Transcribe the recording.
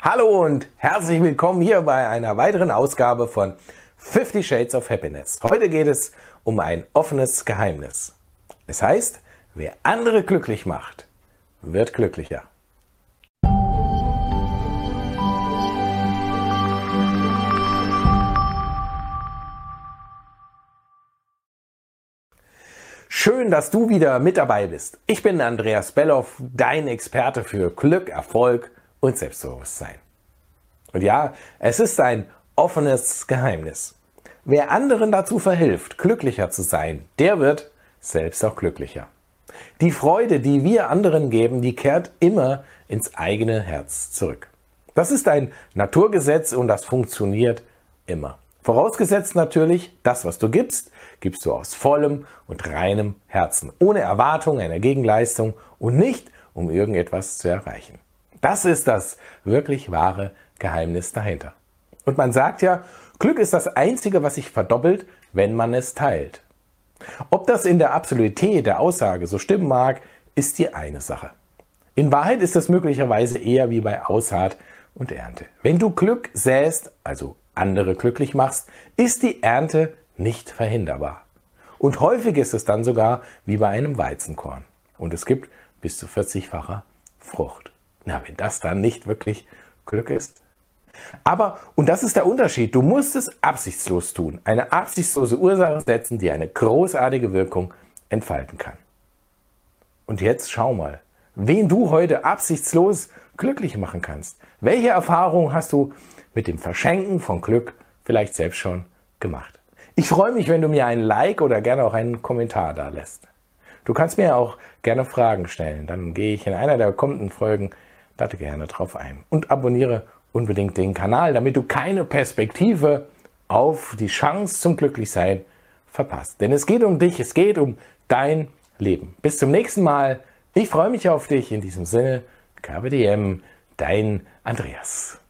Hallo und herzlich willkommen hier bei einer weiteren Ausgabe von 50 Shades of Happiness. Heute geht es um ein offenes Geheimnis. Es heißt, wer andere glücklich macht, wird glücklicher. Schön, dass du wieder mit dabei bist. Ich bin Andreas Belloff, dein Experte für Glück, Erfolg und Selbstbewusstsein. Und ja, es ist ein offenes Geheimnis. Wer anderen dazu verhilft, glücklicher zu sein, der wird selbst auch glücklicher. Die Freude, die wir anderen geben, die kehrt immer ins eigene Herz zurück. Das ist ein Naturgesetz und das funktioniert immer. Vorausgesetzt natürlich, das, was du gibst, gibst du aus vollem und reinem Herzen, ohne Erwartung einer Gegenleistung und nicht, um irgendetwas zu erreichen. Das ist das wirklich wahre Geheimnis dahinter. Und man sagt ja, Glück ist das Einzige, was sich verdoppelt, wenn man es teilt. Ob das in der Absolutität der Aussage so stimmen mag, ist die eine Sache. In Wahrheit ist es möglicherweise eher wie bei Aussaat und Ernte. Wenn du Glück säst, also andere glücklich machst, ist die Ernte nicht verhinderbar. Und häufig ist es dann sogar wie bei einem Weizenkorn. Und es gibt bis zu 40-facher Frucht. Na, wenn das dann nicht wirklich Glück ist. Aber, und das ist der Unterschied, du musst es absichtslos tun. Eine absichtslose Ursache setzen, die eine großartige Wirkung entfalten kann. Und jetzt schau mal, wen du heute absichtslos glücklich machen kannst. Welche Erfahrungen hast du mit dem Verschenken von Glück vielleicht selbst schon gemacht? Ich freue mich, wenn du mir ein Like oder gerne auch einen Kommentar da lässt. Du kannst mir auch gerne Fragen stellen. Dann gehe ich in einer der kommenden Folgen lade gerne drauf ein. Und abonniere unbedingt den Kanal, damit du keine Perspektive auf die Chance zum Glücklichsein verpasst. Denn es geht um dich, es geht um dein Leben. Bis zum nächsten Mal. Ich freue mich auf dich. In diesem Sinne, KBDM, dein Andreas.